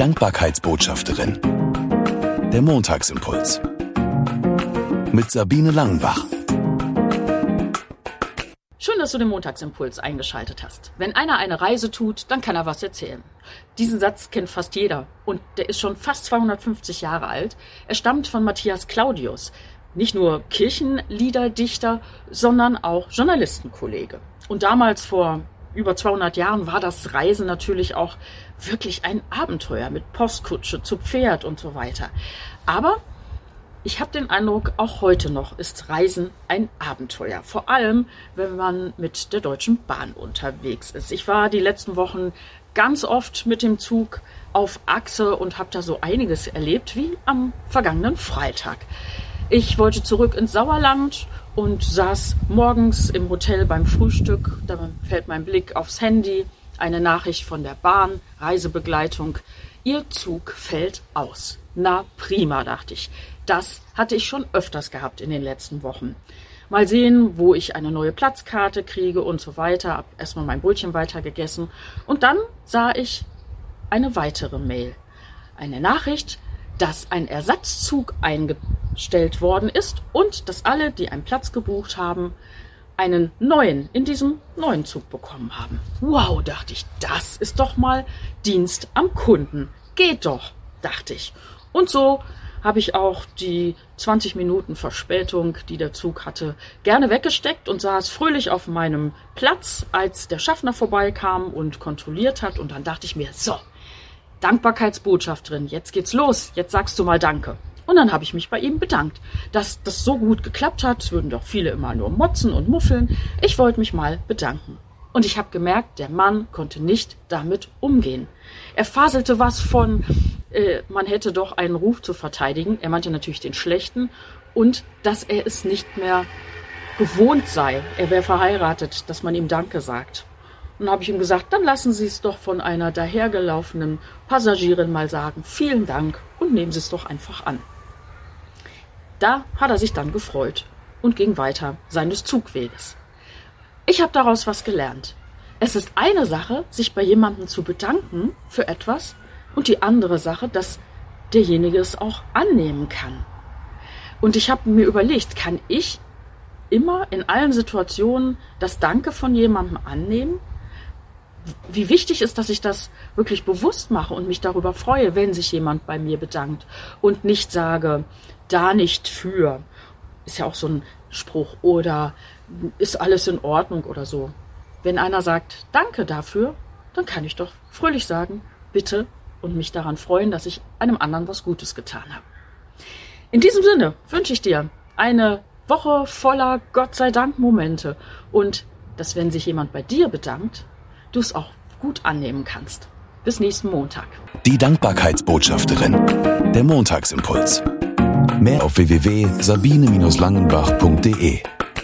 Dankbarkeitsbotschafterin. Der Montagsimpuls. Mit Sabine Langenbach. Schön, dass du den Montagsimpuls eingeschaltet hast. Wenn einer eine Reise tut, dann kann er was erzählen. Diesen Satz kennt fast jeder und der ist schon fast 250 Jahre alt. Er stammt von Matthias Claudius, nicht nur Kirchenliederdichter, sondern auch Journalistenkollege. Und damals vor über 200 Jahren war das Reisen natürlich auch wirklich ein Abenteuer mit Postkutsche zu Pferd und so weiter. Aber ich habe den Eindruck, auch heute noch ist Reisen ein Abenteuer. Vor allem, wenn man mit der Deutschen Bahn unterwegs ist. Ich war die letzten Wochen ganz oft mit dem Zug auf Achse und habe da so einiges erlebt, wie am vergangenen Freitag. Ich wollte zurück ins Sauerland und saß morgens im Hotel beim Frühstück. Da fällt mein Blick aufs Handy, eine Nachricht von der Bahn, Reisebegleitung. Ihr Zug fällt aus. Na prima, dachte ich. Das hatte ich schon öfters gehabt in den letzten Wochen. Mal sehen, wo ich eine neue Platzkarte kriege und so weiter. Hab erstmal mein Brötchen weitergegessen. Und dann sah ich eine weitere Mail. Eine Nachricht, dass ein Ersatzzug eingestellt worden ist und dass alle, die einen Platz gebucht haben, einen neuen in diesem neuen Zug bekommen haben. Wow, dachte ich, das ist doch mal Dienst am Kunden. Geht doch, dachte ich. Und so habe ich auch die 20 Minuten Verspätung, die der Zug hatte, gerne weggesteckt und saß fröhlich auf meinem Platz, als der Schaffner vorbeikam und kontrolliert hat. Und dann dachte ich mir, so, Dankbarkeitsbotschaft drin. Jetzt geht's los. Jetzt sagst du mal Danke. Und dann habe ich mich bei ihm bedankt, dass das so gut geklappt hat. Es würden doch viele immer nur motzen und muffeln. Ich wollte mich mal bedanken. Und ich habe gemerkt, der Mann konnte nicht damit umgehen. Er faselte was von, äh, man hätte doch einen Ruf zu verteidigen. Er meinte natürlich den schlechten und dass er es nicht mehr gewohnt sei. Er wäre verheiratet, dass man ihm Danke sagt. Und habe ich ihm gesagt, dann lassen Sie es doch von einer dahergelaufenen Passagierin mal sagen, vielen Dank und nehmen Sie es doch einfach an. Da hat er sich dann gefreut und ging weiter seines Zugweges. Ich habe daraus was gelernt. Es ist eine Sache, sich bei jemandem zu bedanken für etwas und die andere Sache, dass derjenige es auch annehmen kann. Und ich habe mir überlegt, kann ich immer in allen Situationen das Danke von jemandem annehmen? Wie wichtig ist, dass ich das wirklich bewusst mache und mich darüber freue, wenn sich jemand bei mir bedankt und nicht sage, da nicht für. Ist ja auch so ein Spruch oder ist alles in Ordnung oder so. Wenn einer sagt, danke dafür, dann kann ich doch fröhlich sagen, bitte und mich daran freuen, dass ich einem anderen was Gutes getan habe. In diesem Sinne wünsche ich dir eine Woche voller Gott sei Dank Momente und dass wenn sich jemand bei dir bedankt, du es auch gut annehmen kannst. Bis nächsten Montag. Die Dankbarkeitsbotschafterin. Der Montagsimpuls. Mehr auf www.sabine-langenbach.de